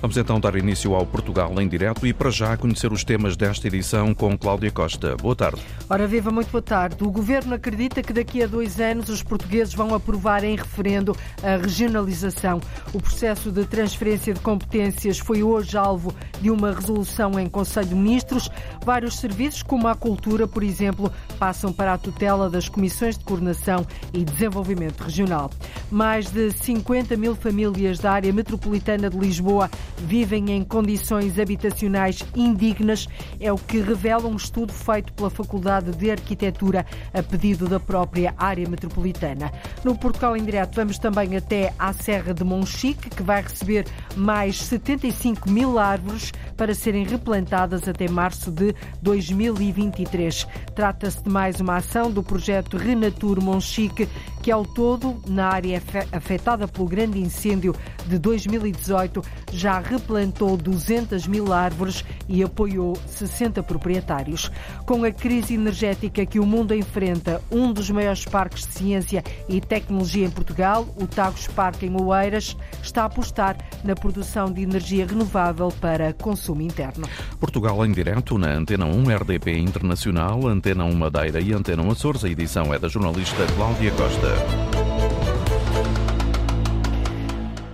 Vamos então dar início ao Portugal em direto e para já conhecer os temas desta edição com Cláudia Costa. Boa tarde. Ora viva, muito boa tarde. O Governo acredita que daqui a dois anos os portugueses vão aprovar em referendo a regionalização. O processo de transferência de competências foi hoje alvo de uma resolução em Conselho de Ministros. Vários serviços, como a cultura, por exemplo, passam para a tutela das Comissões de Coordenação e Desenvolvimento Regional. Mais de 50 mil famílias da área metropolitana de Lisboa vivem em condições habitacionais indignas, é o que revela um estudo feito pela Faculdade de Arquitetura a pedido da própria área metropolitana. No Portugal em Direto vamos também até à Serra de Monchique, que vai receber mais 75 mil árvores para serem replantadas até março de 2023. Trata-se de mais uma ação do projeto Renatur Monchique, que ao todo, na área afetada pelo grande incêndio de 2018, já replantou 200 mil árvores e apoiou 60 proprietários. Com a crise energética que o mundo enfrenta, um dos maiores parques de ciência e tecnologia em Portugal, o Tagus Parque em Oeiras, está a apostar na produção de energia renovável para consumo interno. Portugal em direto na Antena 1 RDP Internacional, Antena 1 Madeira e Antena 1 Açores. A edição é da jornalista Cláudia Costa.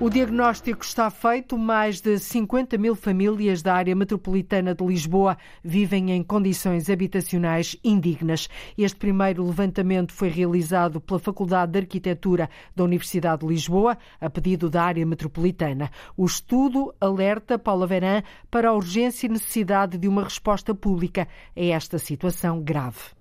O diagnóstico está feito. Mais de 50 mil famílias da área metropolitana de Lisboa vivem em condições habitacionais indignas. Este primeiro levantamento foi realizado pela Faculdade de Arquitetura da Universidade de Lisboa, a pedido da área metropolitana. O estudo alerta Paula Verã para a urgência e necessidade de uma resposta pública a esta situação grave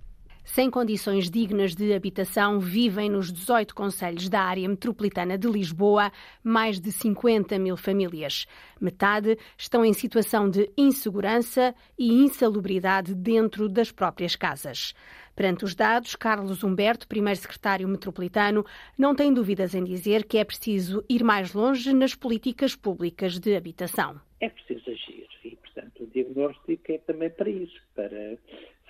sem condições dignas de habitação, vivem nos 18 conselhos da área metropolitana de Lisboa mais de 50 mil famílias. Metade estão em situação de insegurança e insalubridade dentro das próprias casas. Perante os dados, Carlos Humberto, primeiro secretário metropolitano, não tem dúvidas em dizer que é preciso ir mais longe nas políticas públicas de habitação. É preciso agir e, portanto, o diagnóstico é também para isso, para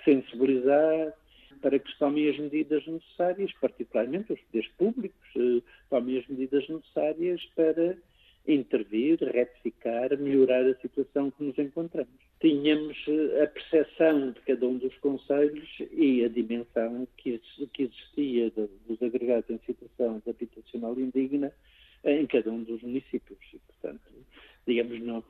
sensibilizar, para que se tomem as medidas necessárias, particularmente os poderes públicos, eh, tomem as medidas necessárias para intervir, retificar, melhorar a situação que nos encontramos. Tínhamos eh, a percepção de cada um dos conselhos e a dimensão que existia dos agregados em situação habitacional indigna em cada um dos municípios. Portanto, digamos, não,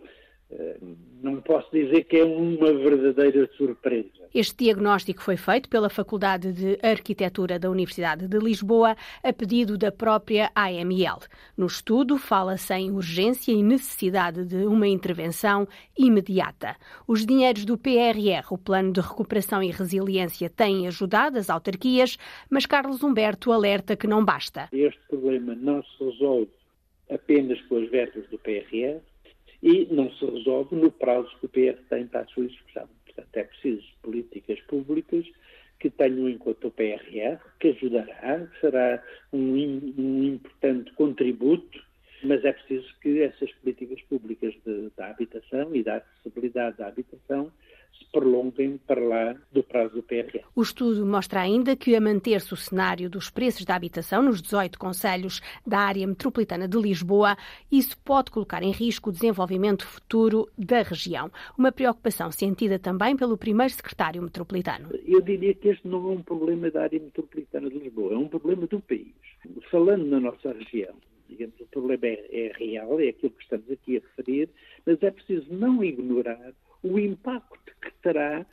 não posso dizer que é uma verdadeira surpresa. Este diagnóstico foi feito pela Faculdade de Arquitetura da Universidade de Lisboa a pedido da própria AML. No estudo, fala-se em urgência e necessidade de uma intervenção imediata. Os dinheiros do PRR, o Plano de Recuperação e Resiliência, têm ajudado as autarquias, mas Carlos Humberto alerta que não basta. Este problema não se resolve apenas com as verbas do PRR, e não se resolve no prazo que o PR tem para a sua execução. Portanto, é preciso políticas públicas que tenham em conta o PRR, que ajudará, que será um, um importante contributo, mas é preciso que essas políticas públicas da habitação e da acessibilidade da habitação se prolonguem para lá do prazo do PRR. O estudo mostra ainda que, a manter-se o cenário dos preços da habitação nos 18 conselhos da área metropolitana de Lisboa, isso pode colocar em risco o desenvolvimento futuro da região. Uma preocupação sentida também pelo primeiro secretário metropolitano. Eu diria que este não é um problema da área metropolitana de Lisboa, é um problema do país. Falando na nossa região, digamos, o problema é, é real, é aquilo que estamos aqui a referir, mas é preciso não ignorar o impacto que terá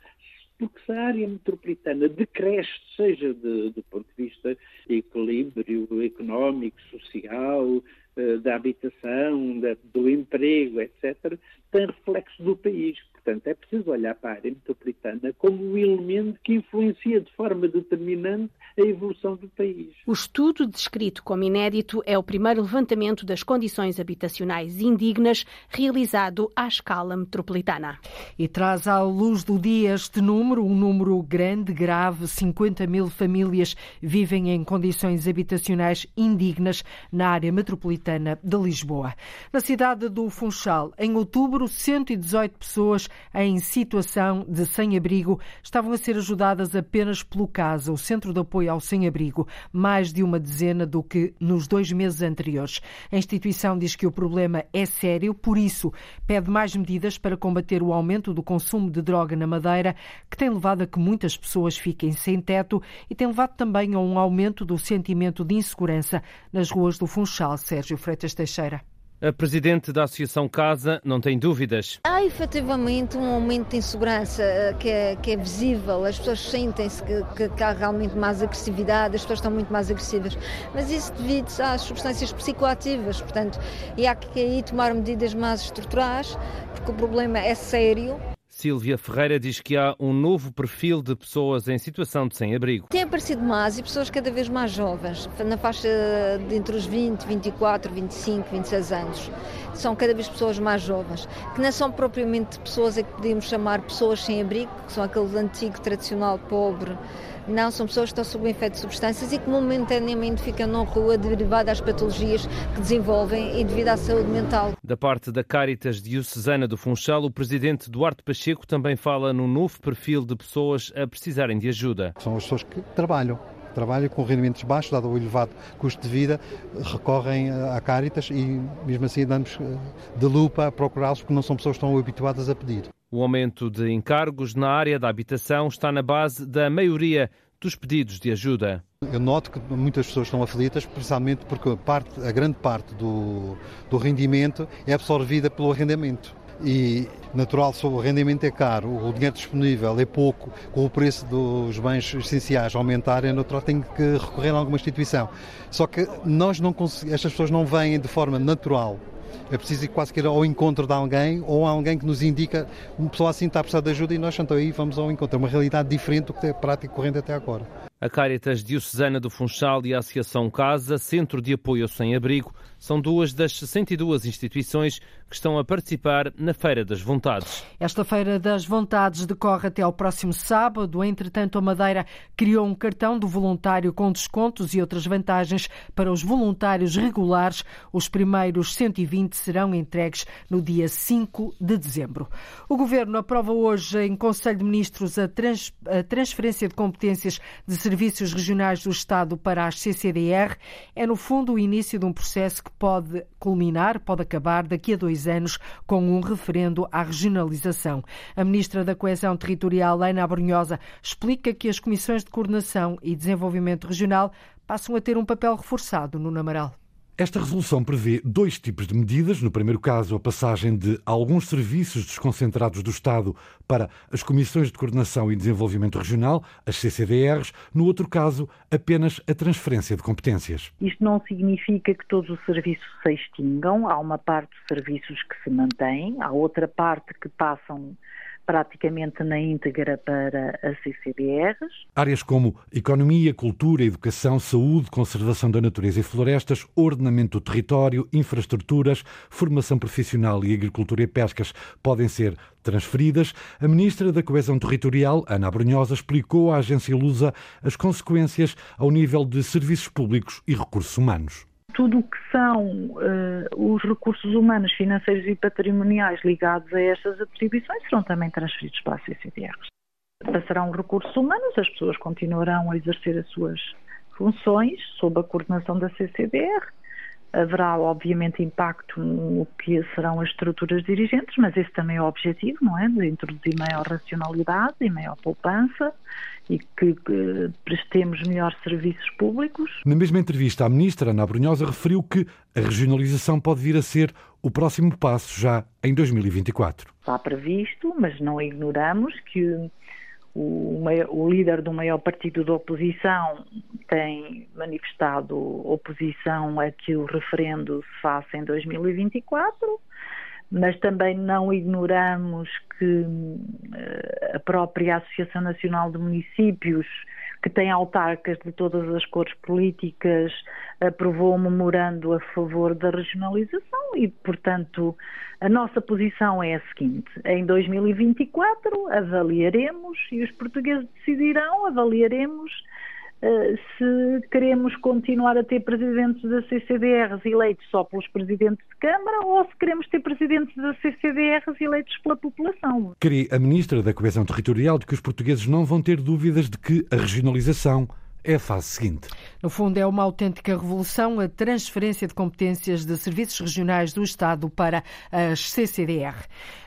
porque se a área metropolitana decresce, seja de, do ponto de vista de equilíbrio económico, social, eh, da habitação, da, do emprego, etc., tem reflexo do país. Portanto, é preciso olhar para a área metropolitana como um elemento que influencia de forma determinante a evolução do país. O estudo, descrito como inédito, é o primeiro levantamento das condições habitacionais indignas realizado à escala metropolitana. E traz à luz do dia este número, um número grande, grave: 50 mil famílias vivem em condições habitacionais indignas na área metropolitana de Lisboa. Na cidade do Funchal, em outubro, 118 pessoas em situação de sem-abrigo estavam a ser ajudadas apenas pelo CASA, o Centro de Apoio ao Sem-Abrigo, mais de uma dezena do que nos dois meses anteriores. A instituição diz que o problema é sério, por isso pede mais medidas para combater o aumento do consumo de droga na Madeira, que tem levado a que muitas pessoas fiquem sem teto e tem levado também a um aumento do sentimento de insegurança nas ruas do Funchal. Sérgio Freitas Teixeira. A presidente da Associação Casa não tem dúvidas. Há efetivamente um aumento de insegurança eh, que é, que é visível, as pessoas sentem-se que, que, há realmente mais agressividade, as pessoas estão muito mais agressivas, mas isso devido às substâncias psicoativas, portanto, e há que aí tomar medidas mais estruturais, porque o problema é sério Silvia Ferreira diz que há um novo perfil de pessoas em situação de sem-abrigo. Tem aparecido mais e pessoas cada vez mais jovens, na faixa de entre os 20, 24, 25, 26 anos. São cada vez pessoas mais jovens, que não são propriamente pessoas a que podíamos chamar pessoas sem abrigo, que são aquele antigo, tradicional, pobre, não, são pessoas que estão sob o efeito de substâncias e que momentaneamente ficam na rua derivado às patologias que desenvolvem e devido à saúde mental. Da parte da Caritas Diocesana do Funchal, o presidente Duarte Pacheco também fala no novo perfil de pessoas a precisarem de ajuda. São as pessoas que trabalham, trabalham com rendimentos baixos, dado o elevado custo de vida, recorrem à Caritas e, mesmo assim, damos eh, de lupa a procurá-los porque não são pessoas que estão habituadas a pedir. O aumento de encargos na área da habitação está na base da maioria dos pedidos de ajuda. Eu noto que muitas pessoas estão aflitas, precisamente porque a, parte, a grande parte do, do rendimento é absorvida pelo arrendamento. E natural, o rendimento é caro, o dinheiro disponível é pouco, com o preço dos bens essenciais aumentar, é natural tem que recorrer a alguma instituição. Só que nós não estas pessoas não vêm de forma natural é preciso quase que ir ao encontro de alguém ou alguém que nos indica uma pessoa assim está a precisar de ajuda e nós então aí vamos ao encontro. É uma realidade diferente do que é prática corrente até agora. A Caritas Diocesana do Funchal e a Associação Casa, Centro de Apoio ao Sem-Abrigo, são duas das 62 instituições que estão a participar na Feira das Vontades. Esta Feira das Vontades decorre até ao próximo sábado. Entretanto, a Madeira criou um cartão do voluntário com descontos e outras vantagens para os voluntários regulares. Os primeiros 120 serão entregues no dia 5 de dezembro. O Governo aprova hoje em Conselho de Ministros a, trans, a transferência de competências de serviços regionais do Estado para as CCDR. É, no fundo, o início de um processo que pode culminar, pode acabar daqui a dois anos com um referendo à regionalização. A Ministra da Coesão Territorial, Ana Abrunhosa, explica que as comissões de coordenação e desenvolvimento regional passam a ter um papel reforçado no Namaral. Esta resolução prevê dois tipos de medidas. No primeiro caso, a passagem de alguns serviços desconcentrados do Estado para as Comissões de Coordenação e Desenvolvimento Regional, as CCDRs. No outro caso, apenas a transferência de competências. Isto não significa que todos os serviços se extingam. Há uma parte dos serviços que se mantém, há outra parte que passam praticamente na íntegra para as CCBRs. Áreas como economia, cultura, educação, saúde, conservação da natureza e florestas, ordenamento do território, infraestruturas, formação profissional e agricultura e pescas podem ser transferidas. A ministra da Coesão Territorial, Ana Brunhosa, explicou à agência Lusa as consequências ao nível de serviços públicos e recursos humanos tudo o que são uh, os recursos humanos, financeiros e patrimoniais ligados a estas atribuições serão também transferidos para a CCDRs. Passarão recursos humanos, as pessoas continuarão a exercer as suas funções sob a coordenação da CCDR. Haverá, obviamente, impacto no que serão as estruturas dirigentes, mas esse também é o objetivo, não é? De introduzir maior racionalidade e maior poupança e que, que prestemos melhores serviços públicos. Na mesma entrevista, a ministra Ana Brunhosa referiu que a regionalização pode vir a ser o próximo passo já em 2024. Está previsto, mas não ignoramos que o, o, líder do maior partido da oposição tem manifestado oposição a que o referendo se faça em 2024 mas também não ignoramos que eh, a própria Associação Nacional de Municípios, que tem autarcas de todas as cores políticas, aprovou um memorando a favor da regionalização e, portanto, a nossa posição é a seguinte: em 2024 avaliaremos e os portugueses decidirão, avaliaremos se queremos continuar a ter presidentes da CCDRs eleitos só pelos presidentes de Câmara ou se queremos ter presidentes da CCDRs eleitos pela população. Queria a Ministra da Coesão Territorial de que os portugueses não vão ter dúvidas de que a regionalização é a fase seguinte. No fundo, é uma autêntica revolução a transferência de competências de serviços regionais do Estado para as CCDR.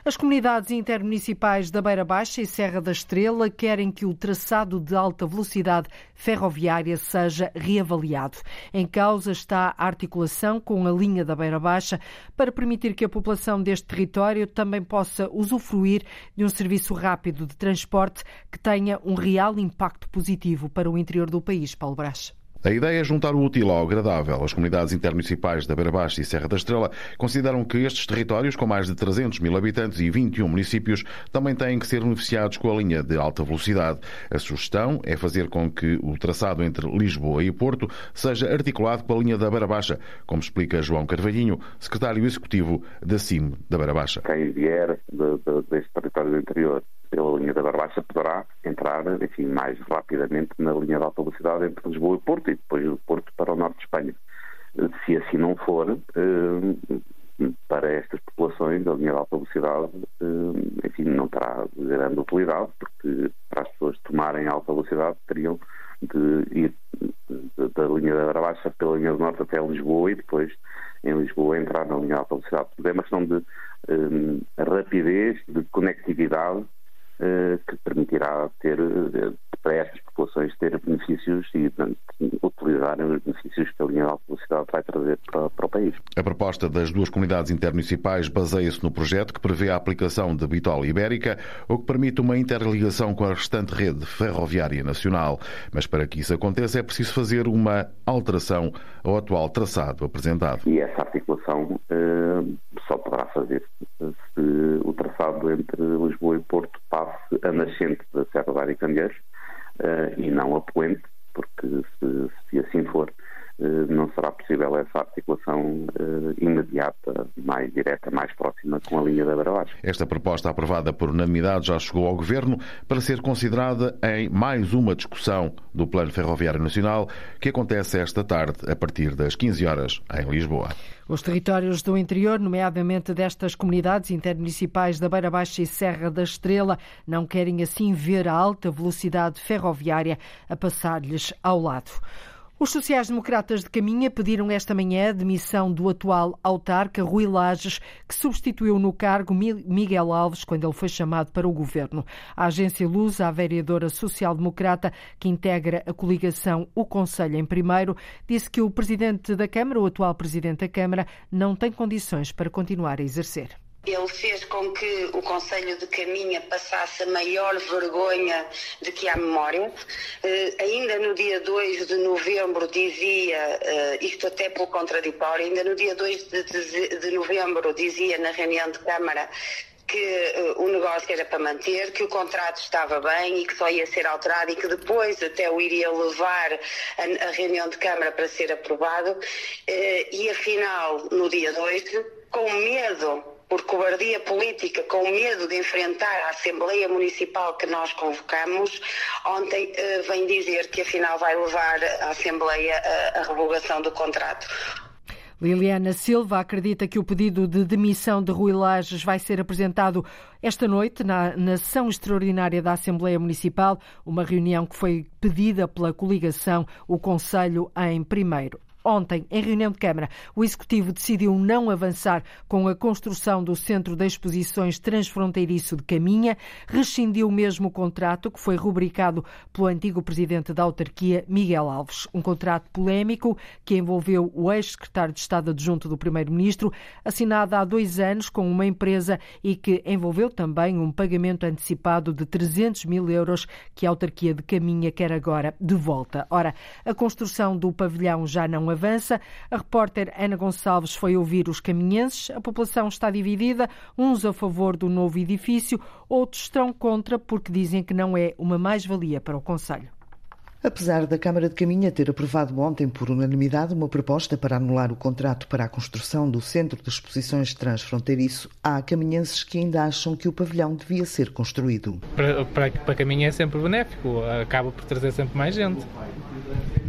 As comunidades intermunicipais da Beira Baixa e Serra da Estrela querem que o traçado de alta velocidade ferroviária seja reavaliado. Em causa está a articulação com a linha da Beira Baixa para permitir que a população deste território também possa usufruir de um serviço rápido de transporte que tenha um real impacto positivo para o interior do país, Paulo Brás. A ideia é juntar o útil ao agradável. As comunidades intermunicipais da Beira Baixa e Serra da Estrela consideram que estes territórios, com mais de 300 mil habitantes e 21 municípios, também têm que ser beneficiados com a linha de alta velocidade. A sugestão é fazer com que o traçado entre Lisboa e Porto seja articulado com a linha da Beira Baixa, como explica João Carvalhinho, secretário executivo da CIM da Beira Baixa. Quem vier de, de, deste território do interior pela linha da Barbaixa poderá entrar enfim, mais rapidamente na linha de alta velocidade entre Lisboa e Porto e depois do Porto para o norte de Espanha. Se assim não for, eh, para estas populações, a linha de alta velocidade, eh, enfim, não terá grande utilidade, porque para as pessoas tomarem alta velocidade teriam de ir da linha da Barbaixa pela linha do Norte até Lisboa e depois em Lisboa entrar na linha de alta velocidade. É uma questão de rapidez, de conectividade eh, que permitirá ter, eh, para estas populações, ter benefícios e portanto, utilizarem os benefícios que a linha de alta velocidade vai trazer para, para, o país. A proposta das duas comunidades intermunicipais baseia-se no projeto que prevê a aplicação da bitola ibérica, o que permite uma interligação com a restante rede ferroviária nacional. Mas para que isso aconteça é preciso fazer uma alteração ao atual traçado apresentado. E essa articulação eh, só poderá fazer se entre Lisboa e Porto passe a nascente da Serra da Aricandeiros uh, e não a poente, porque se, se assim for, não será possível essa articulação uh, imediata, mais direta, mais próxima com a linha da Beira Esta proposta aprovada por unanimidade já chegou ao Governo para ser considerada em mais uma discussão do Plano Ferroviário Nacional que acontece esta tarde a partir das 15 horas em Lisboa. Os territórios do interior, nomeadamente destas comunidades intermunicipais da Beira Baixa e Serra da Estrela, não querem assim ver a alta velocidade ferroviária a passar-lhes ao lado. Os sociais-democratas de Caminha pediram esta manhã a demissão do atual autarca Rui Lages, que substituiu no cargo Miguel Alves quando ele foi chamado para o governo. A agência Luz, a vereadora social-democrata que integra a coligação O Conselho em Primeiro, disse que o presidente da Câmara, o atual presidente da Câmara, não tem condições para continuar a exercer. Ele fez com que o Conselho de Caminha passasse a maior vergonha de que há memória. Uh, ainda no dia 2 de novembro dizia, uh, isto até pelo contraditório, ainda no dia 2 de, de, de novembro dizia na reunião de Câmara que uh, o negócio era para manter, que o contrato estava bem e que só ia ser alterado e que depois até o iria levar a, a reunião de Câmara para ser aprovado. Uh, e afinal, no dia 2, com medo por cobardia política, com medo de enfrentar a Assembleia Municipal que nós convocamos, ontem uh, vem dizer que afinal vai levar a Assembleia a, a revogação do contrato. Liliana Silva acredita que o pedido de demissão de Rui Lages vai ser apresentado esta noite na, na sessão extraordinária da Assembleia Municipal, uma reunião que foi pedida pela coligação, o Conselho em primeiro. Ontem, em reunião de Câmara, o Executivo decidiu não avançar com a construção do Centro de Exposições Transfronteiriço de Caminha, rescindiu mesmo o contrato que foi rubricado pelo antigo Presidente da Autarquia, Miguel Alves. Um contrato polémico que envolveu o ex-secretário de Estado adjunto do Primeiro-Ministro, assinado há dois anos com uma empresa e que envolveu também um pagamento antecipado de 300 mil euros que a Autarquia de Caminha quer agora de volta. Ora, a construção do pavilhão já não avança. A repórter Ana Gonçalves foi ouvir os caminhenses. A população está dividida, uns a favor do novo edifício, outros estão contra porque dizem que não é uma mais-valia para o Conselho. Apesar da Câmara de Caminha ter aprovado ontem por unanimidade uma proposta para anular o contrato para a construção do Centro de Exposições Transfronteiriço, há caminhenses que ainda acham que o pavilhão devia ser construído. Para, para, para Caminha é sempre benéfico, acaba por trazer sempre mais gente.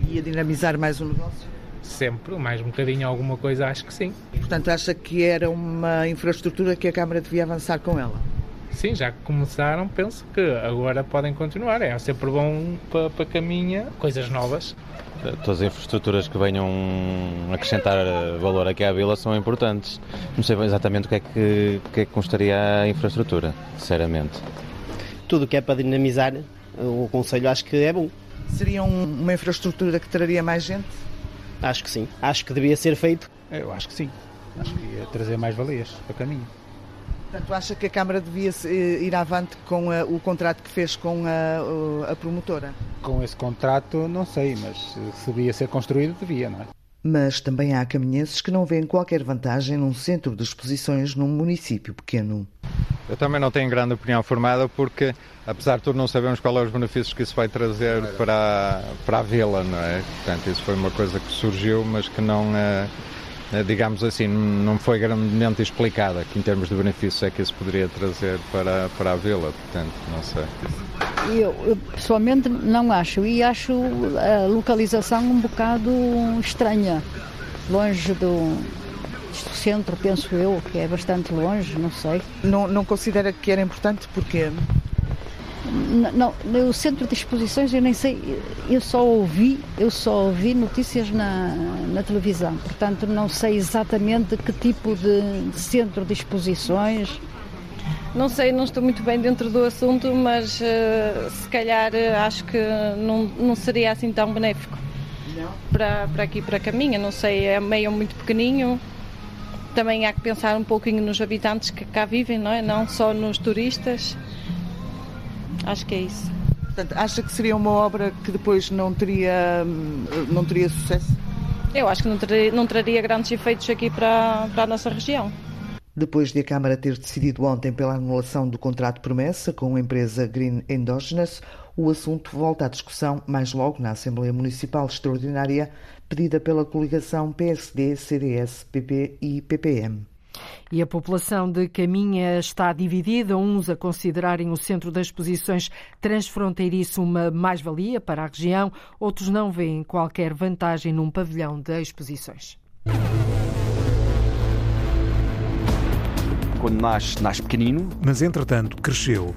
E a dinamizar mais o negócio? Sempre, mais um bocadinho alguma coisa, acho que sim. Portanto, acha que era uma infraestrutura que a Câmara devia avançar com ela? Sim, já que começaram, penso que agora podem continuar. É sempre bom para, para caminha coisas novas. Todas as infraestruturas que venham acrescentar valor aqui à vila são importantes. Não sei exatamente o que é que, o que, é que custaria a infraestrutura, sinceramente. Tudo o que é para dinamizar o Conselho acho que é bom. Seria um, uma infraestrutura que traria mais gente? Acho que sim. Acho que devia ser feito. Eu acho que sim. Acho que ia trazer mais valias para caminho. Portanto, acha que a Câmara devia eh, ir avante com a, o contrato que fez com a, a, promotora? Com esse contrato, não sei, mas se devia ser construído, devia, não é? Mas também há caminhenses que não veem qualquer vantagem num centro de exposições num município pequeno. Eu também não tenho grande opinião formada porque, apesar de tudo, não sabemos quais são os benefícios que isso vai trazer para, para a vila, não é? Portanto, isso foi uma coisa que surgiu, mas que não... É eh, digamos assim, não foi grandemente explicada que em termos de benefícios é que isso poderia trazer para, para a vila, portanto, não sei. Eu, eu, pessoalmente não acho. E acho a localização um bocado estranha, longe do, do centro, penso eu, que é bastante longe, não sei. Não, não considera que era importante? Porque não, o centro de exposições eu nem sei, eu só ouvi, eu só ouvi notícias na, na televisão, portanto não sei exatamente que tipo de, de centro de exposições. Não sei, não estou muito bem dentro do assunto, mas uh, se calhar uh, acho que não, não seria assim tão benéfico não. Para, para aqui, para a caminha, não sei, é meio muito pequeninho. Também há que pensar um pouquinho nos habitantes que cá vivem, não é? Não só nos turistas. Acho que é isso. Portanto, acha que seria uma obra que depois não teria, não teria sucesso? Eu acho que não traria, não traria grandes efeitos aqui para, para a nossa região. Depois de a Câmara ter decidido ontem pela anulação do contrato promessa com a empresa Green Endogenous, o assunto volta à discussão mais logo na Assembleia Municipal Extraordinária, pedida pela coligação PSD, CDS, PP e PPM. E a população de Caminha está dividida, uns a considerarem o centro das exposições transfronteiriço uma mais-valia para a região, outros não veem qualquer vantagem num pavilhão de exposições. Quando nasce, nasce pequenino. Mas, entretanto, cresceu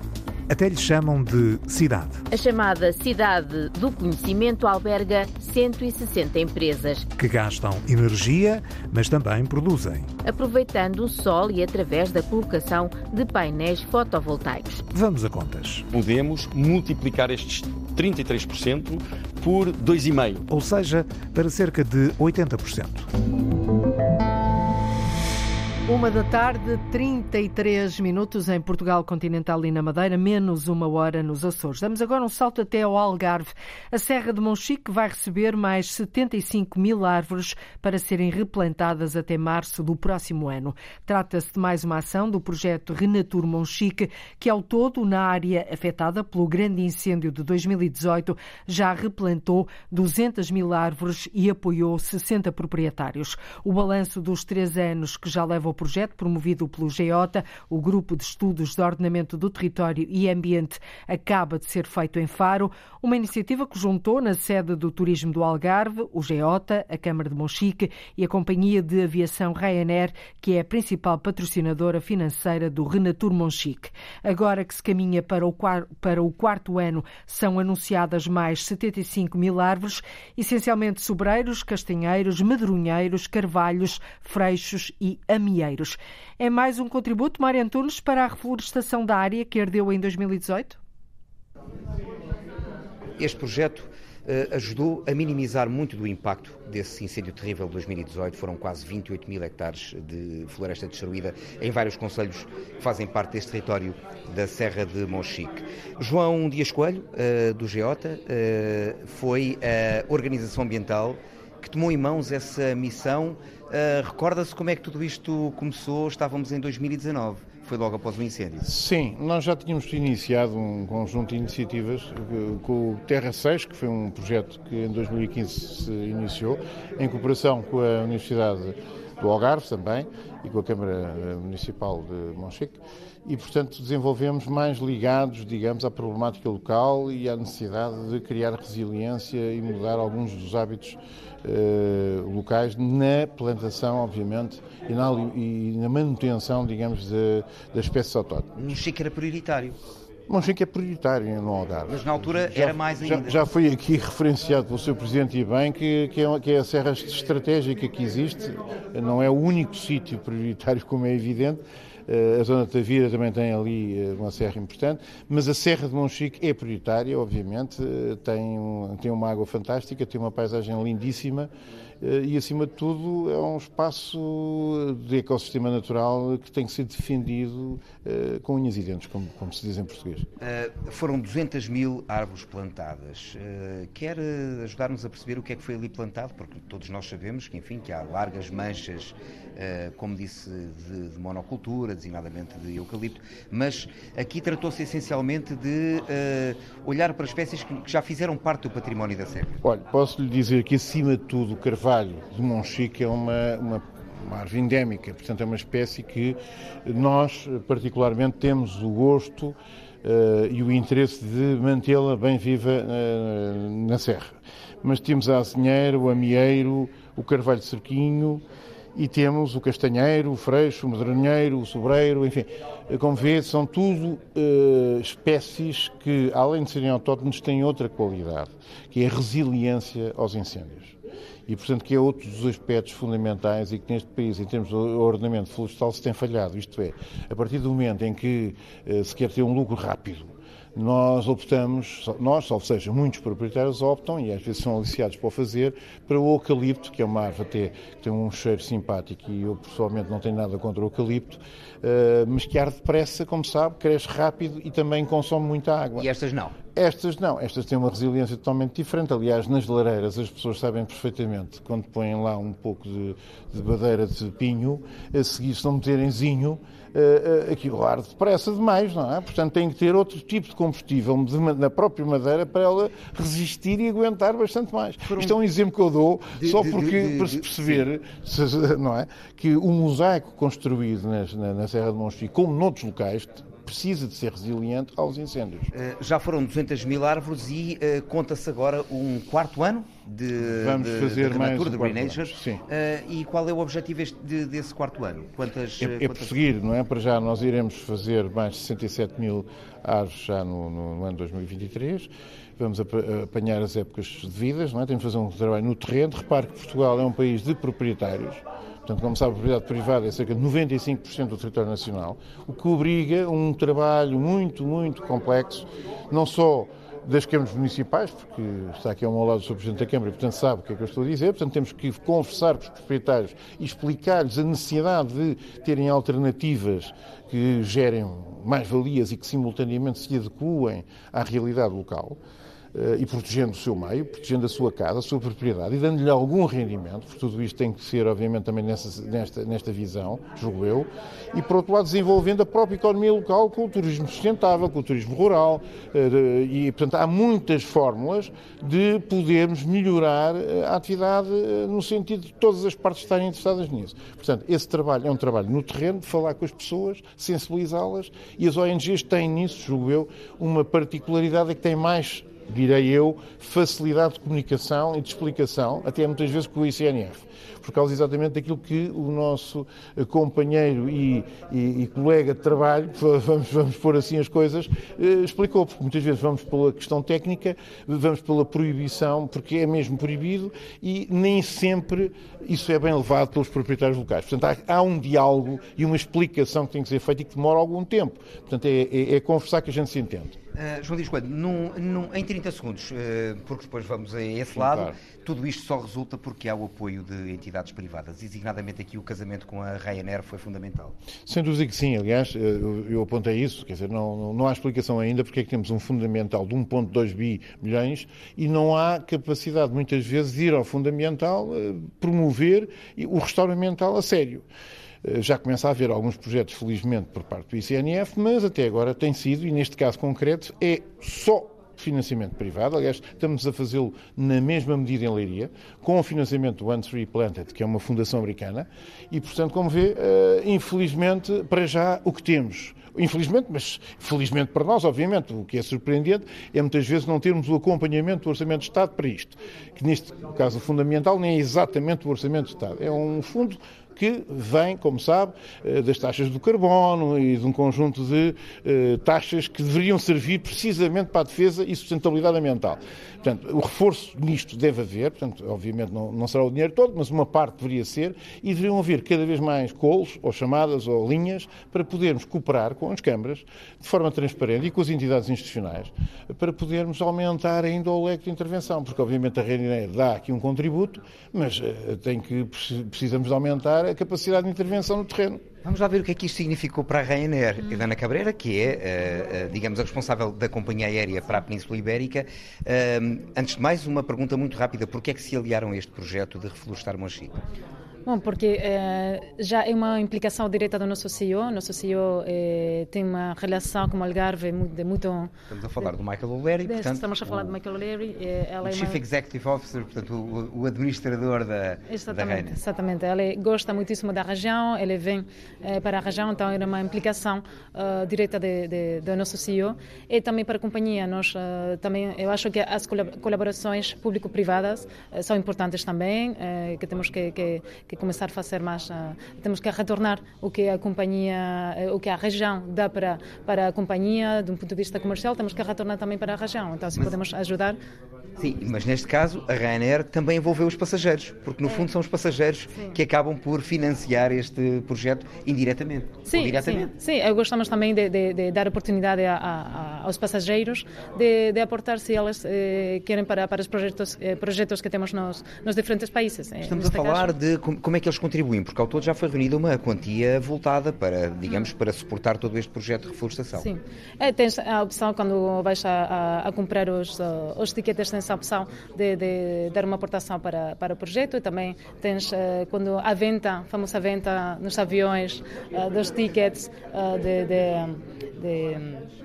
até lhe chamam de cidade. A chamada Cidade do Conhecimento alberga 160 empresas que gastam energia, mas também produzem. Aproveitando o sol e através da colocação de painéis fotovoltaicos. Vamos a contas. Podemos multiplicar estes 33% por 2,5%. Ou seja, para cerca de 80%. Uma da tarde, 33 minutos em Portugal continental e na Madeira, menos uma hora nos Açores. Damos agora um salto até ao Algarve. A Serra de Monchique vai receber mais 75 mil árvores para serem replantadas até março do próximo ano. Trata-se de mais uma ação do projeto Renatur Monchique, que ao todo, na área afetada pelo grande incêndio de 2018, já replantou 200 mil árvores e apoiou 60 proprietários. O balanço dos três anos que já levam projeto promovido pelo GEOTA, o Grupo de Estudos de Ordenamento do Território e Ambiente, acaba de ser feito em Faro, uma iniciativa que juntou na sede do Turismo do Algarve, o GEOTA, a Câmara de Monchique e a Companhia de Aviação Ryanair, que é a principal patrocinadora financeira do Renatur Monchique. Agora que se caminha para o, para o quarto ano, são anunciadas mais 75 mil árvores, essencialmente sobreiros, castanheiros, medronheiros, carvalhos, freixos e É mais um contributo, Mário Antunes, para a reflorestação da área que ardeu em 2018? Este projeto uh, ajudou a minimizar muito do impacto desse incêndio terrível de 2018. Foram quase 28 mil hectares de floresta destruída em vários conselhos que fazem parte deste território da Serra de Monchique. João Dias Coelho, uh, do Geota, uh, foi a organização ambiental que tomou em mãos essa missão Uh, Recorda-se como é que tudo isto começou? Estávamos em 2019. foi logo após o incêndio. Sim, nós já tínhamos iniciado um conjunto de iniciativas com o Terra 6, que foi um projeto que em 2015 se iniciou, em cooperação com a Universidade do Algarve também e com a Câmara Municipal de Monchique e, portanto, desenvolvemos mais ligados, digamos, à problemática local e à necessidade de criar resiliência e mudar alguns dos hábitos eh, locais na plantação, obviamente, e na, e na manutenção, digamos, das espécies autóctones. Monchique era prioritário. Monchique é prioritário no Algarve. Mas na altura já, era mais ainda. Já, já, foi aqui referenciado pelo Sr. Presidente e bem que, que, é, que é a serra estratégica que existe, não é o único sítio prioritário, como é evidente, eh, a zona de Tavira também tem ali eh, uma serra importante, mas a Serra de Monchique é prioritária, obviamente, eh, tem, tem uma água fantástica, tem uma paisagem lindíssima e, acima de tudo, é um espaço de ecossistema natural que tem que ser defendido com unhas e dentes, como, como se diz em português. Uh, foram 200 mil árvores plantadas. Uh, quer ajudar-nos a perceber o que é que foi ali plantado? Porque todos nós sabemos que, enfim, que há largas manchas eh, como disse, de, de, monocultura, designadamente de eucalipto, mas aqui tratou-se essencialmente de olhar para espécies que, que, já fizeram parte do património da serra. Olha, posso lhe dizer que, acima de tudo, o carvalho de Monchique é uma, uma uma árvore endémica, portanto é uma espécie que nós particularmente temos o gosto uh, e o interesse de mantê-la bem viva uh, na serra. Mas temos a azinheiro, o amieiro, o carvalho cerquinho, e temos o castanheiro, o freixo, o medronheiro, o sobreiro, enfim, como vê, são tudo uh, espécies que, além de serem autóctones, têm outra qualidade, que é a resiliência aos incêndios. E, portanto, que é outro dos aspectos fundamentais e que neste país, em termos de ordenamento florestal, se tem falhado. Isto é, a partir do momento em que uh, se quer ter um lucro rápido, nós optamos, nós, ou seja, muitos proprietários optam, e às vezes são aliciados para o fazer, para o eucalipto, que é uma árvore até que tem um cheiro simpático e eu pessoalmente não tenho nada contra o eucalipto, uh, mas que arde depressa, como sabe, cresce rápido e também consome muita água. E estas não? Estas não, estas têm uma resiliência totalmente diferente. Aliás, nas lareiras as pessoas sabem perfeitamente, quando põem lá um pouco de, de badeira de pinho, a seguir, se não meterem zinho, aquilo arde depressa demais, não é? Portanto, tem que ter outro tipo de combustível de, na própria madeira para ela resistir e aguentar bastante mais. Um... Isto é um exemplo que eu dou, de, só porque, de, para se perceber, se, não é? Que o mosaico construído nas, na, na Serra de Monchique, como noutros locais, precisa de ser resiliente aos incêndios. Uh, já foram 200 mil árvores e uh, conta-se agora um quarto ano de, Vamos de, fazer de mais um de Green Sim. Uh, e qual é o objetivo este, de, desse quarto ano? Quantas, é, é quantas... prosseguir, não é? Para já nós iremos fazer mais de 67 mil árvores já no, no, no ano 2023 vamos apanhar as épocas devidas, não é? temos de fazer um trabalho no terreno. Repare que Portugal é um país de proprietários, Portanto, como sabe, a propriedade privada é cerca de 95% do território nacional, o que obriga um trabalho muito, muito complexo, não só das câmaras municipais, porque está aqui ao meu lado o Sr. Presidente da Câmara e, portanto, sabe o que é que eu estou a dizer. Portanto, temos que conversar com os proprietários e explicar-lhes a necessidade de terem alternativas que gerem mais-valias e que simultaneamente se adequem à realidade local. Eh, e protegendo o seu meio, protegendo a sua casa, a sua propriedade e dando-lhe algum rendimento, porque tudo isto tem que ser, obviamente, também nessa, nesta, nesta visão, julgo eu, e, por outro lado, desenvolvendo a própria economia local com o turismo sustentável, com o turismo rural, eh, e, portanto, há muitas fórmulas de podermos melhorar eh, a atividade no sentido de todas as partes estarem interessadas nisso. Portanto, esse trabalho é um trabalho no terreno, de falar com as pessoas, sensibilizá-las, e as ONGs têm nisso, julgo eu, uma particularidade é que têm mais direi eu, facilidade de comunicação e de explicação, até muitas vezes com o ICNF, por causa exatamente daquilo que o nosso eh, companheiro e, e, e colega de trabalho, vamos, vamos pôr assim as coisas, eh, explicou, porque muitas vezes vamos pela questão técnica, vamos pela proibição, porque é mesmo proibido e nem sempre isso é bem levado pelos proprietários locais. Portanto, há, há um diálogo e uma explicação que tem que ser feita e que demora algum tempo. Portanto, é, é, é conversar que a gente se entende. Uh, João Dias Coelho, num, num, em 30 segundos, uh, porque depois vamos a esse lado, claro. tudo isto só resulta porque há o apoio de entidades privadas, designadamente aqui o casamento com a Ryanair foi fundamental. Sem dúvida que sim, aliás, eu, eu apontei isso, quer dizer, não, não há explicação ainda porque é que temos um fundamental de 1.2 bi milhões e não há capacidade muitas vezes de ir ao fundamental, uh, promover o restauramental a sério. Já começa a haver alguns projetos, felizmente, por parte do ICNF, mas até agora tem sido, e neste caso concreto, é só financiamento privado. Aliás, estamos a fazê-lo na mesma medida em Leiria, com o financiamento do Tree Planted, que é uma fundação americana. E, portanto, como vê, infelizmente, para já, o que temos Infelizmente, mas felizmente para nós, obviamente, o que é surpreendente é muitas vezes não termos o acompanhamento do Orçamento de Estado para isto, que neste caso fundamental nem é exatamente o Orçamento de Estado. É um fundo que vem, como sabe, eh, das taxas do carbono e de um conjunto de eh, taxas que deveriam servir precisamente para a defesa e sustentabilidade ambiental. Portanto, o reforço nisto deve haver, portanto, obviamente não, não, será o dinheiro todo, mas uma parte deveria ser, e deveriam haver cada vez mais colos, ou chamadas, ou linhas, para podermos cooperar com as câmaras, de forma transparente, e com as entidades institucionais, para podermos aumentar ainda o leque de intervenção, porque obviamente a Ryanair dá aqui um contributo, mas uh, tem que, precisamos aumentar a capacidade de intervenção no terreno. Vamos lá ver o que é que isto significou para a Ryanair. Hum. Helena Cabreira, que é, uh, digamos, a responsável da companhia aérea para a Península Ibérica. Uh, antes de mais, uma pergunta muito rápida. Por que é que se aliaram a este projeto de reflorestar Monchique? Bom, porque eh, já é uma implicação direta do nosso CEO. Nosso CEO eh, tem uma relação com o Algarve de muito. Estamos a falar de, do Michael O'Leary, portanto. Estamos a falar o, do Michael O'Leary. Eh, o é Chief uma... Executive Officer, portanto, o, o administrador da, exatamente, da Exatamente. Ele gosta muitíssimo da região, ele vem para a região, então é uma implicação uh, direta de, de, do nosso CEO. E também para a companhia. Nós uh, também, eu acho que as colaborações público-privadas uh, são importantes também, que temos que, que que começar a fazer mais, uh, temos que retornar o que a companhia, uh, o que a região dá para, para a companhia, de um ponto de vista comercial, temos que retornar também para a região. Então, se podemos ajudar. Sim, mas neste caso a Ryanair também envolveu os passageiros, porque no é. fundo são os passageiros sim. que acabam por financiar este projeto indiretamente. Sim, diretamente. sim, sim. gostamos também de, de, de dar oportunidade a, a, aos passageiros de, de aportar se eles eh, querem para, para os projetos, eh, projetos que temos nos, nos diferentes países. Eh, Estamos a falar caso. de como é que eles contribuem, porque ao todo já foi reunida uma quantia voltada para, digamos, para suportar todo este projeto de reflorestação. Sim. É, tens a opção quando vais a, a, a comprar os, os tickets, tens a opção de, de, dar uma aportação para, para o projeto. E também tens, eh, quando a venda, a famosa venda nos aviões, eh, dos tickets eh, de, de, de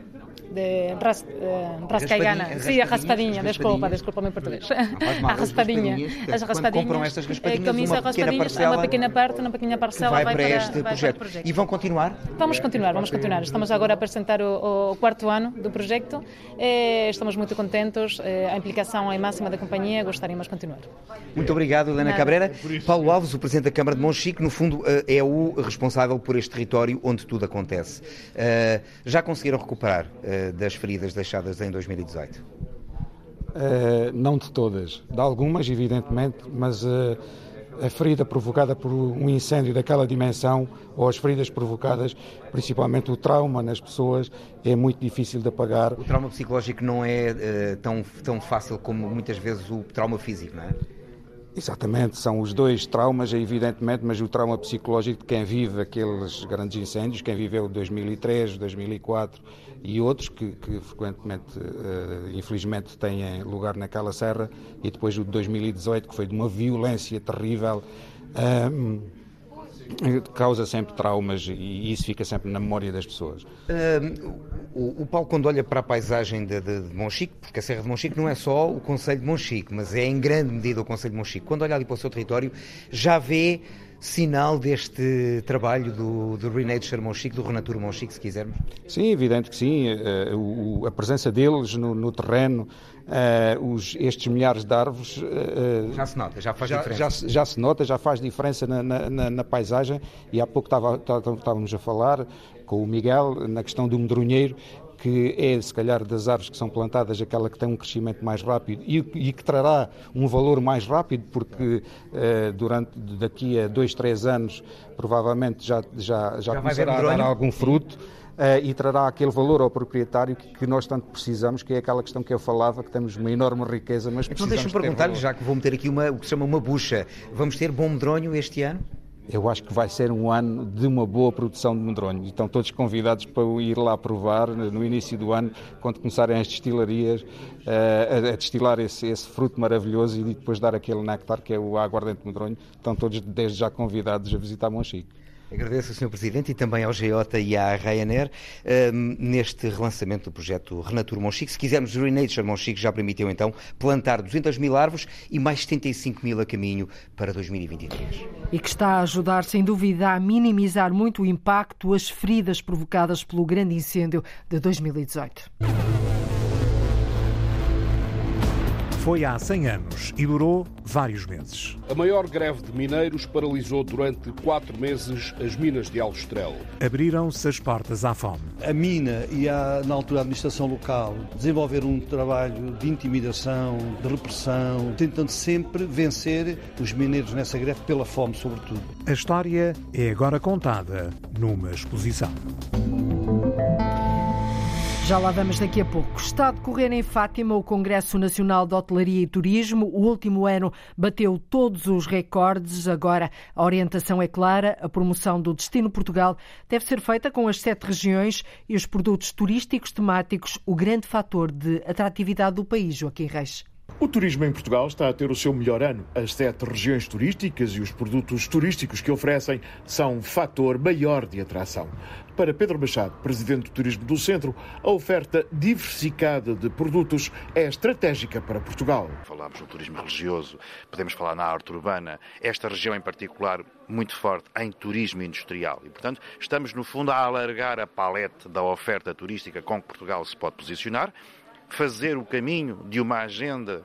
de ras, uh, rascaigana. Sim, a raspadinha, desculpa, desculpa-me em português. a raspadinha. As raspadinhas. compram estas raspadinhas, uma pequena parcela, uma pequena parte, uma pequena parcela vai, vai para, este vai projeto. Para projeto. E vão continuar? Vamos continuar, vamos continuar. Estamos agora a apresentar o, o quarto ano do projeto. E estamos muito contentes. A implicação é máxima da companhia. Gostaríamos de continuar. Muito obrigado, Helena. Cabreira. Paulo Alves, o Presidente da Câmara de Monchique, no fundo é o responsável por este território onde tudo acontece. Eh, já conseguiram recuperar eh, das feridas deixadas em 2018? Uh, eh, não de todas, de algumas, evidentemente, mas uh, a ferida provocada por um incêndio daquela dimensão ou as feridas provocadas, principalmente o trauma nas pessoas, é muito difícil de apagar. O trauma psicológico não é uh, tão, tão fácil como muitas vezes o trauma físico, não é? Exatamente, são os dois traumas, evidentemente, mas o trauma psicológico de quem vive aqueles grandes incêndios, quem viveu 2003, 2004 e outros que, que frequentemente, uh, infelizmente, têm lugar naquela serra, e depois o de 2018, que foi de uma violência terrível. Um, causa sempre traumas e isso fica sempre na memória das pessoas. o, o, Paulo, quando olha para a paisagem de, de, de, Monchique, porque a Serra de Monchique não é só o Conselho de Monchique, mas é em grande medida o Conselho de Monchique, quando olha ali para o seu território, já vê sinal deste trabalho do, do Renature Monchique, do Renatura Monchique, se quisermos? Sim, evidente que sim. Uh, a presença deles no, no terreno, uh, os, estes milhares de árvores. Uh, já se nota, já faz já, diferença. Já, já, se nota, já faz diferença na, na, na paisagem. E há pouco estava, estávamos a falar com o Miguel na questão do medronheiro que é, se calhar, das árvores que são plantadas, aquela que tem um crescimento mais rápido e, e que trará um valor mais rápido, porque eh, durante daqui a dois, três anos, provavelmente já, já, já, já começará a dar algum fruto. Uh, e trará aquele valor ao proprietário que, que, nós tanto precisamos, que é aquela questão que eu falava, que temos uma enorme riqueza, mas então precisamos Então deixa-me perguntar-lhe, já que vou meter aqui uma, o que se chama uma bucha, vamos ter bom medronho este ano? eu acho que vai ser um ano de uma boa produção de medronho. Estão todos convidados para ir lá provar no início do ano, quando começarem as destilarias uh, a, destilar esse, esse, fruto maravilhoso e depois dar aquele néctar que é o aguardente medronho. Estão todos desde já convidados a visitar Monchique. Agradeço ao Sr. Presidente e também ao GEOTA e à Ryanair um, neste relançamento do projeto Renature Monchique. Se quisermos, Renature Monchique já permitiu então plantar 200 mil árvores e mais 75 mil a caminho para 2023. E que está a ajudar, sem dúvida, a minimizar muito o impacto, as feridas provocadas pelo grande incêndio de 2018. Foi há 100 anos e durou vários meses. A maior greve de mineiros paralisou durante quatro meses as minas de Aljustrel. Abriram-se as portas à fome. A mina e, a, na altura, a administração local desenvolveram um trabalho de intimidação, de repressão, tentando sempre vencer os mineiros nessa greve pela fome, sobretudo. A história é agora contada numa exposição. Já lá vamos daqui a pouco. Está a decorrer em Fátima o Congresso Nacional de Hotelaria e Turismo. O último ano bateu todos os recordes. Agora a orientação é clara. A promoção do destino Portugal deve ser feita com as sete regiões e os produtos turísticos temáticos, o grande fator de atratividade do país, Joaquim Reis. O turismo em Portugal está a ter o seu melhor ano. As sete regiões turísticas e os produtos turísticos que oferecem são um fator maior de atração. Para Pedro Machado, presidente do Turismo do Centro, a oferta diversificada de produtos é estratégica para Portugal. Falamos no turismo religioso, podemos falar na arte urbana, esta região em particular muito forte em turismo industrial. E, portanto, estamos no fundo a alargar a palete da oferta turística com que Portugal se pode posicionar, fazer o caminho de uma agenda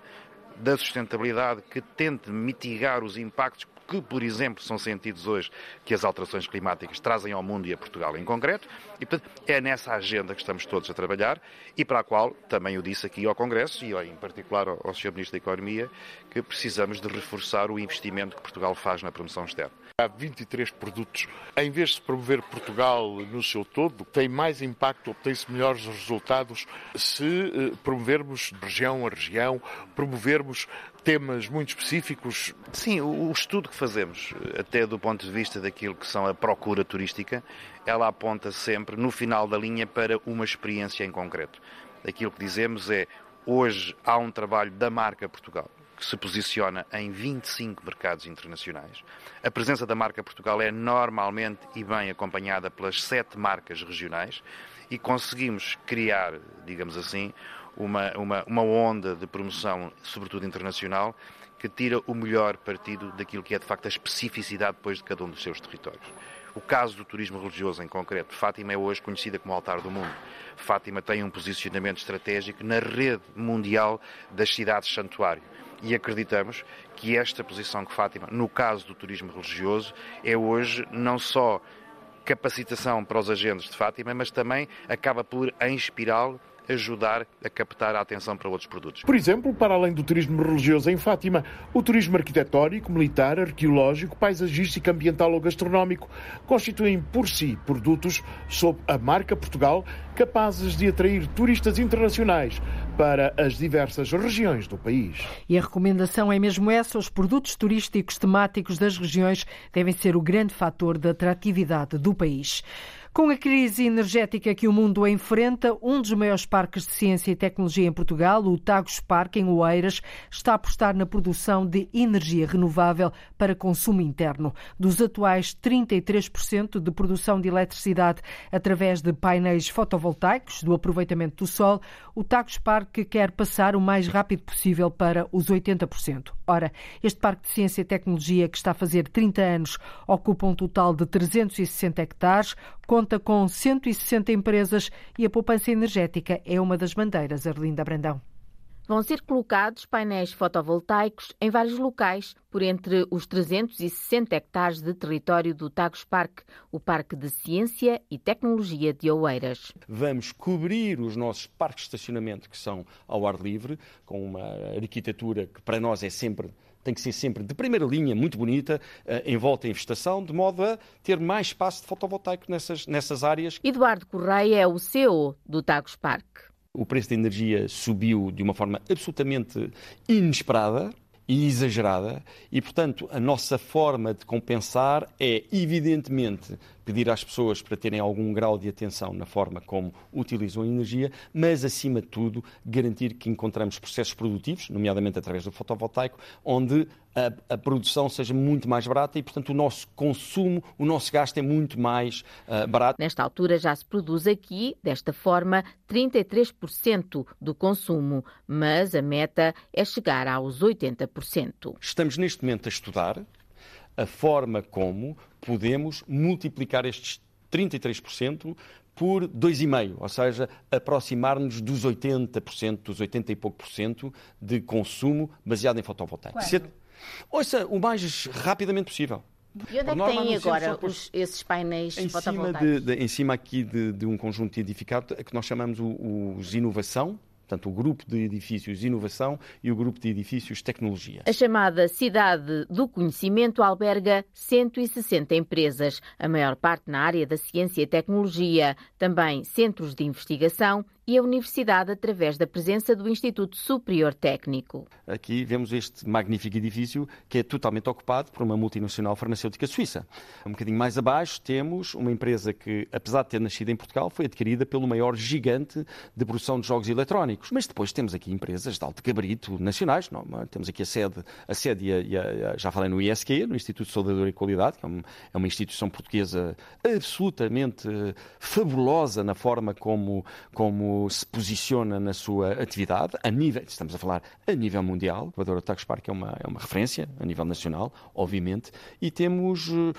da sustentabilidade que tente mitigar os impactos que, por exemplo, são sentidos hoje que as alterações climáticas trazem ao mundo e a Portugal em concreto. E, portanto, é nessa agenda que estamos todos a trabalhar e para a qual, também eu disse aqui ao Congresso e em particular ao Sr. Ministro da Economia, que precisamos de reforçar o investimento que Portugal faz na promoção externa. Há 23 produtos. Em vez de promover Portugal no seu todo, tem mais impacto, obtém-se melhores resultados se eh, promovermos região a região, promovermos temas muito específicos? Sim, o, estudo que fazemos, até do ponto de vista daquilo que são a procura turística, ela aponta sempre, no final da linha, para uma experiência em concreto. Aquilo que dizemos é, hoje há um trabalho da marca Portugal, que se posiciona em 25 mercados internacionais. A presença da marca Portugal é normalmente e bem acompanhada pelas sete marcas regionais e conseguimos criar, digamos assim, uma, uma, uma onda de promoção, sobretudo internacional, que tira o melhor partido daquilo que é de facto a especificidade depois de cada um dos seus territórios. O caso do turismo religioso em concreto, Fátima é hoje conhecida como altar do mundo. Fátima tem um posicionamento estratégico na rede mundial das cidades santuário. E acreditamos que esta posição que Fátima, no caso do turismo religioso, é hoje não só capacitação para os agentes de Fátima, mas também acaba por inspirá-lo ajudar a captar a atenção para outros produtos. Por exemplo, para além do turismo religioso em Fátima, o turismo arquitetónico, militar, arqueológico, paisagístico, ambiental ou gastronómico constituem por si produtos sob a marca Portugal capazes de atrair turistas internacionais para as diversas regiões do país. E a recomendação é mesmo essa: os produtos turísticos temáticos das regiões devem ser o grande fator de atratividade do país. Com a crise energética que o mundo enfrenta, um dos maiores parques de ciência e tecnologia em Portugal, o Tagus Park, em Oeiras, está a apostar na produção de energia renovável para consumo interno. Dos atuais 33% de produção de eletricidade através de painéis fotovoltaicos, do aproveitamento do sol, o Tagus Park quer passar o mais rápido possível para os 80%. Ora, este parque de ciência e tecnologia, que está a fazer 30 anos, ocupa um total de 360 hectares, conta com 160 empresas e a poupança energética é uma das bandeiras, Arlinda Brandão. Vão ser colocados painéis fotovoltaicos em vários locais, por entre os 360 hectares de território do Tagus Park, o Parque de Ciência e Tecnologia de Oeiras. Vamos cobrir os nossos parques de estacionamento, que são ao ar livre, com uma arquitetura que para nós é sempre tem que ser sempre de primeira linha, muito bonita, eh, em volta em vegetação, de modo a ter mais espaço de fotovoltaico nessas, nessas áreas. Eduardo Correia é o CEO do Tagus Park. O preço da energia subiu de uma forma absolutamente inesperada e exagerada, e, portanto, a nossa forma de compensar é, evidentemente, pedir às pessoas para terem algum grau de atenção na forma como utilizam a energia, mas, acima de tudo, garantir que encontramos processos produtivos, nomeadamente através do fotovoltaico, onde a, a, produção seja muito mais barata e, portanto, o nosso consumo, o nosso gasto é muito mais uh, barato. Nesta altura já se produz aqui, desta forma, 33% do consumo, mas a meta é chegar aos 80%. Estamos neste momento a estudar a forma como podemos multiplicar estes 33% por 2,5%, ou seja, aproximar-nos dos 80%, dos 80 e pouco por cento de consumo baseado em fotovoltaico. Ouça, o mais rapidamente possível. E onde é que têm agora os, esses painéis em fotovoltaicos? Cima de, de, em cima aqui de, de, um conjunto edificado que nós chamamos os Inovação, portanto, o grupo de edifícios Inovação e o grupo de edifícios Tecnologia. A chamada Cidade do Conhecimento alberga 160 empresas, a maior parte na área da ciência e tecnologia, também centros de investigação e a Universidade através da presença do Instituto Superior Técnico. Aqui vemos este magnífico edifício que é totalmente ocupado por uma multinacional farmacêutica suíça. Um bocadinho mais abaixo temos uma empresa que, apesar de ter nascido em Portugal, foi adquirida pelo maior gigante de produção de jogos eletrónicos. Mas depois temos aqui empresas de alto gabarito nacionais. Não, temos aqui a sede, a sede a, a, já falei no ISQ, no Instituto de Saúde e Qualidade, que é, é uma instituição portuguesa absolutamente fabulosa na forma como, como se posiciona na sua atividade, a nível, estamos a falar a nível mundial, o Equador Tax Park é uma, é uma referência a nível nacional, obviamente, e temos uh,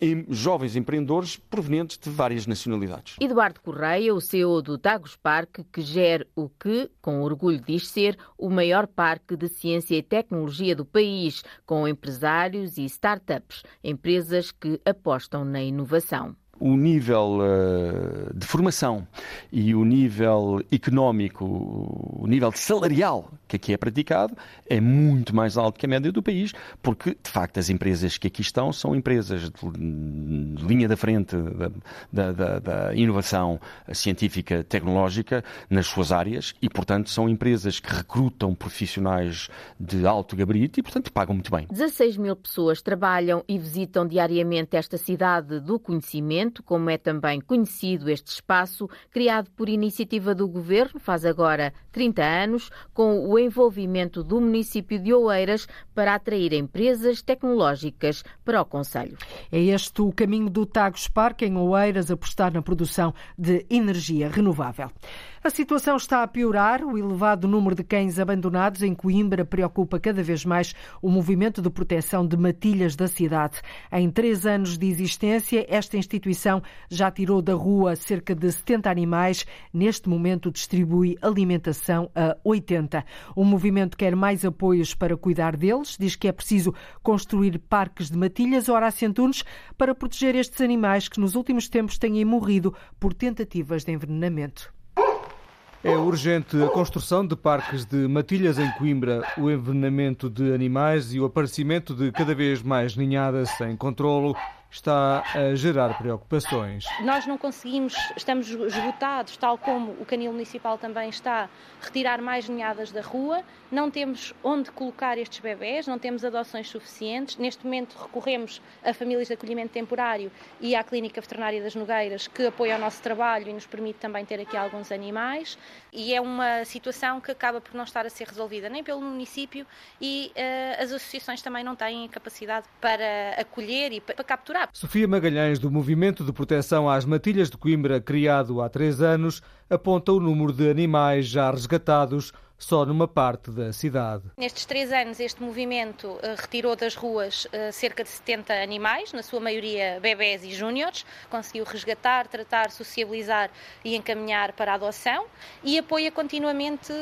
em, jovens empreendedores provenientes de várias nacionalidades. Eduardo Correia, o CEO do Tagus Park, que gera o que, com orgulho diz ser, o maior parque de ciência e tecnologia do país, com empresários e startups, empresas que apostam na inovação o nível uh, de formação e o nível económico, o nível salarial que aqui é praticado é muito mais alto que a média do país, porque de facto as empresas que aqui estão são empresas de linha da frente da, da, da inovação científica tecnológica nas suas áreas e, portanto, são empresas que recrutam profissionais de alto gabarito e, portanto, pagam muito bem. 16 mil pessoas trabalham e visitam diariamente esta cidade do conhecimento como é também conhecido este espaço, criado por iniciativa do Governo, faz agora 30 anos, com o envolvimento do município de Oeiras para atrair empresas tecnológicas para o Conselho. É este o caminho do Tagus Park em Oeiras, apostar na produção de energia renovável. A situação está a piorar. O elevado número de cães abandonados em Coimbra preocupa cada vez mais o movimento de proteção de matilhas da cidade. Em três anos de existência, esta instituição já tirou da rua cerca de 70 animais. Neste momento, distribui alimentação a 80. O movimento quer mais apoios para cuidar deles. Diz que é preciso construir parques de matilhas. Horácio Antunes, para proteger estes animais que nos últimos tempos têm morrido por tentativas de envenenamento. É urgente a construção de parques de matilhas em Coimbra, o envenenamento de animais e o aparecimento de cada vez mais ninhadas sem controlo está a gerar preocupações. Nós não conseguimos, estamos esgotados, tal como o canil municipal também está, retirar mais ninhadas da rua, não temos onde colocar estes bebés, não temos adoções suficientes. Neste momento recorremos a famílias de acolhimento temporário e à Clínica Veterinária das Nogueiras, que apoia o nosso trabalho e nos permite também ter aqui alguns animais. E é uma situação que acaba por não estar a ser resolvida nem pelo município e uh, as associações também não têm capacidade para acolher e para capturar Sofia Magalhães, do Movimento de Proteção às Matilhas de Coimbra, criado há três anos, aponta o número de animais já resgatados só numa parte da cidade. Nestes três anos, este movimento uh, retirou das ruas uh, cerca de 70 animais, na sua maioria bebés e júniores, conseguiu resgatar, tratar, sociabilizar e encaminhar para a adoção e apoia continuamente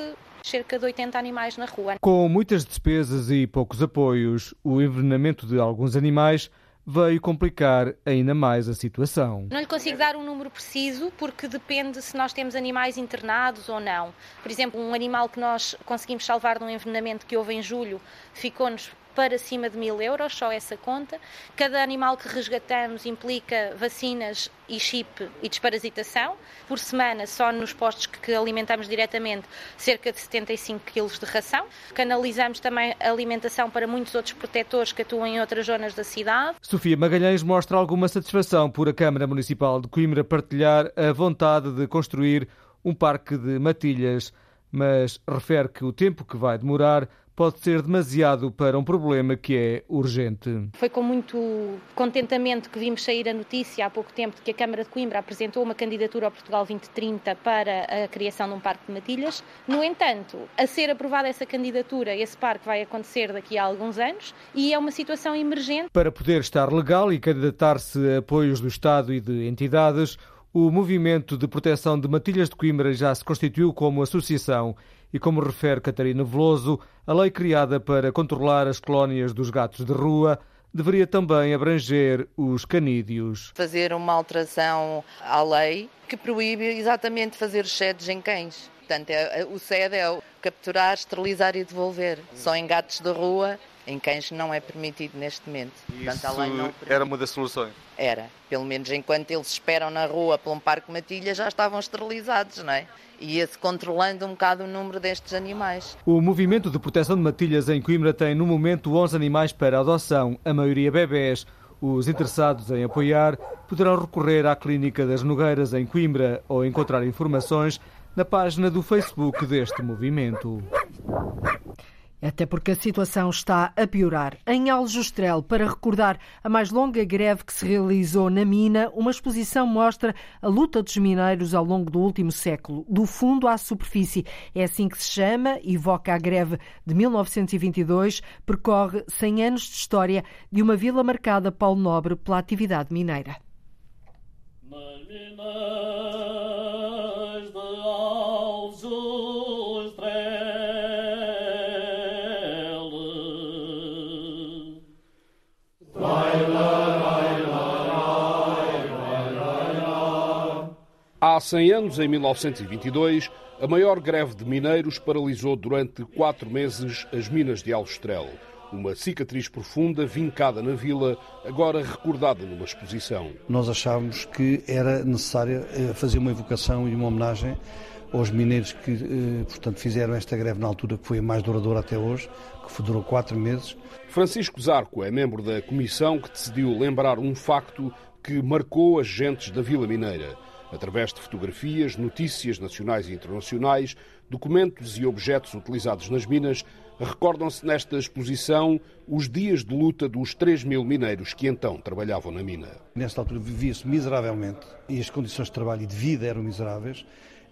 cerca de 80 animais na rua. Com muitas despesas e poucos apoios, o envenenamento de alguns animais veio complicar ainda mais a situação. Não lhe consigo dar um número preciso porque depende se nós temos animais internados ou não. Por exemplo, um animal que nós conseguimos salvar de um envenenamento que houve em julho ficou-nos para cima de mil euros, só essa conta. Cada animal que resgatamos implica vacinas e chip e desparasitação. Por semana, só nos postos que alimentamos diretamente, cerca de 75 quilos de ração. Canalizamos também alimentação para muitos outros protetores que atuam em outras zonas da cidade. Sofia Magalhães mostra alguma satisfação por a Câmara Municipal de Coimbra partilhar a vontade de construir um parque de matilhas, mas refere que o tempo que vai demorar pode ser demasiado para um problema que é urgente. Foi com muito contentamento que vimos sair a notícia há pouco tempo de que a Câmara de Coimbra apresentou uma candidatura ao Portugal 2030 para a criação de um parque de matilhas. No entanto, a ser aprovada essa candidatura, esse parque vai acontecer daqui a alguns anos e é uma situação emergente. Para poder estar legal e candidatar-se a apoios do Estado e de entidades, o Movimento de Proteção de Matilhas de Coimbra já se constituiu como associação e, como refere Catarina Veloso, a lei criada para controlar as colónias dos gatos de rua deveria também abranger os canídeos. Fazer uma alteração à lei que proíbe exatamente fazer sheds em cães. Portanto, é, é, o SED é capturar, esterilizar e devolver. Só em gatos de rua, em cães não é permitido neste momento. Portanto, a lei não era uma das soluções? Era. Pelo menos enquanto eles esperam na rua por um parque matilha, já estavam esterilizados, não é? ia-se controlando um bocado o número destes animais. O movimento de proteção de matilhas em Coimbra tem no momento 11 animais para adoção, a maioria bebés. Os interessados em apoiar poderão recorrer à Clínica das Nogueiras em Coimbra ou encontrar informações na página do Facebook deste movimento. Até porque a situação está a piorar. Em Aljustrel, para recordar a mais longa greve que se realizou na mina, uma exposição mostra a luta dos mineiros ao longo do último século, do fundo à superfície. É assim que se chama, evoca a greve de 1922, percorre 100 anos de história de uma vila marcada, Paulo Nobre, pela atividade mineira. Há 100 anos, em 1922, a maior greve de mineiros paralisou durante quatro meses as minas de Aljustrel. Uma cicatriz profunda vincada na vila, agora recordada numa exposição. Nós achávamos que era necessário eh, fazer uma evocação e uma homenagem aos mineiros que, eh, portanto, fizeram esta greve na altura que foi a mais duradoura até hoje, que durou quatro meses. Francisco Zarco é membro da comissão que decidiu lembrar um facto que marcou as gentes da Vila Mineira através de fotografias, notícias nacionais e internacionais, documentos e objetos utilizados nas minas, recordam-se nesta exposição os dias de luta dos 3 mil mineiros que então trabalhavam na mina. Nesta altura vivia-se miseravelmente e as condições de trabalho e de vida eram miseráveis.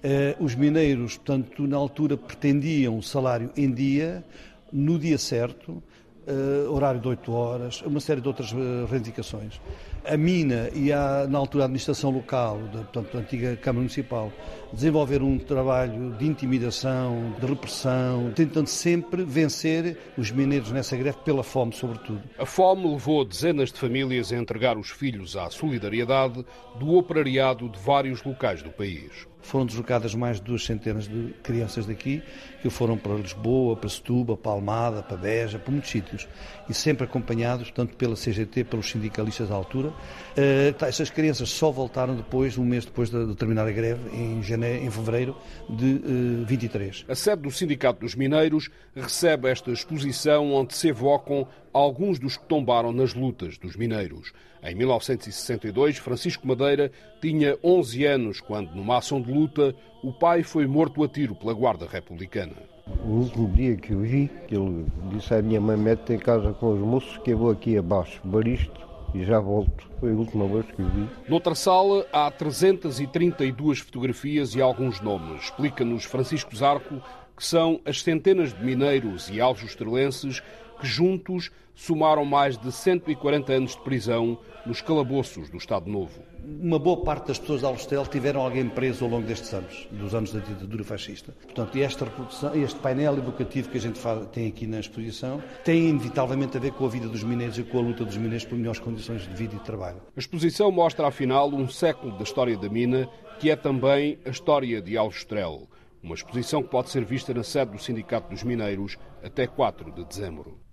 Eh, os mineiros, portanto, na altura pretendiam salário em dia, no dia certo, uh, horário de 8 horas, uma série de outras uh, reivindicações. A mina e a, na altura a administração local, de, portanto a antiga Câmara Municipal, desenvolver um trabalho de intimidação, de repressão, tentando sempre vencer os mineiros nessa greve pela fome, sobretudo. A fome levou dezenas de famílias a entregar os filhos à solidariedade do operariado de vários locais do país foram deslocadas mais de duas centenas de crianças daqui, que foram para Lisboa, para Setúbal, para Almada, para Beja, para muitos sítios, e sempre acompanhados, tanto pela CGT, pelos sindicalistas da altura. Uh, essas crianças só voltaram depois, um mês depois de, terminar a greve, em, janeiro, em fevereiro de uh, eh, 23. A sede do Sindicato dos Mineiros recebe esta exposição onde se evocam alguns dos que tombaram nas lutas dos mineiros. Em 1962, Francisco Madeira tinha 11 anos quando, numa ação de luta, o pai foi morto a tiro pela Guarda Republicana. O último dia que o vi, ele disse à minha mãe: mete em casa com os moços que eu vou aqui abaixo, baristo e já volto. Foi a última vez que vi. Noutra sala há 332 fotografias e alguns nomes. Explica-nos Francisco Zarco que são as centenas de mineiros e aljustrelenses que juntos somaram mais de 140 anos de prisão nos calabouços do Estado Novo. Uma boa parte das pessoas de Alstel tiveram alguém preso ao longo destes anos, dos anos da ditadura fascista. Portanto, esta reprodução, este painel educativo que a gente faz, tem aqui na exposição tem inevitavelmente a ver com a vida dos mineiros e com a luta dos mineiros por melhores condições de vida e de trabalho. A exposição mostra, afinal, um século da história da mina, que é também a história de Aljustrel. Uma exposição que pode ser vista na sede do Sindicato dos Mineiros até 4 de dezembro.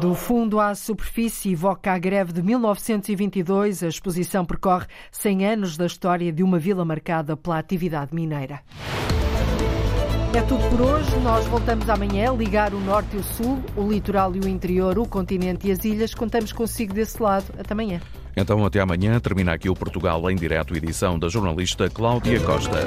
Do fundo à superfície evoca a greve de 1922. A exposição percorre 100 anos da história de uma vila marcada pela atividade mineira. É tudo por hoje. Nós voltamos amanhã a ligar o norte e o sul, o litoral e o interior, o continente e as ilhas. Contamos consigo desse lado. Até amanhã. Então, até amanhã. Termina aqui o Portugal em direto, edição da jornalista Cláudia Costa.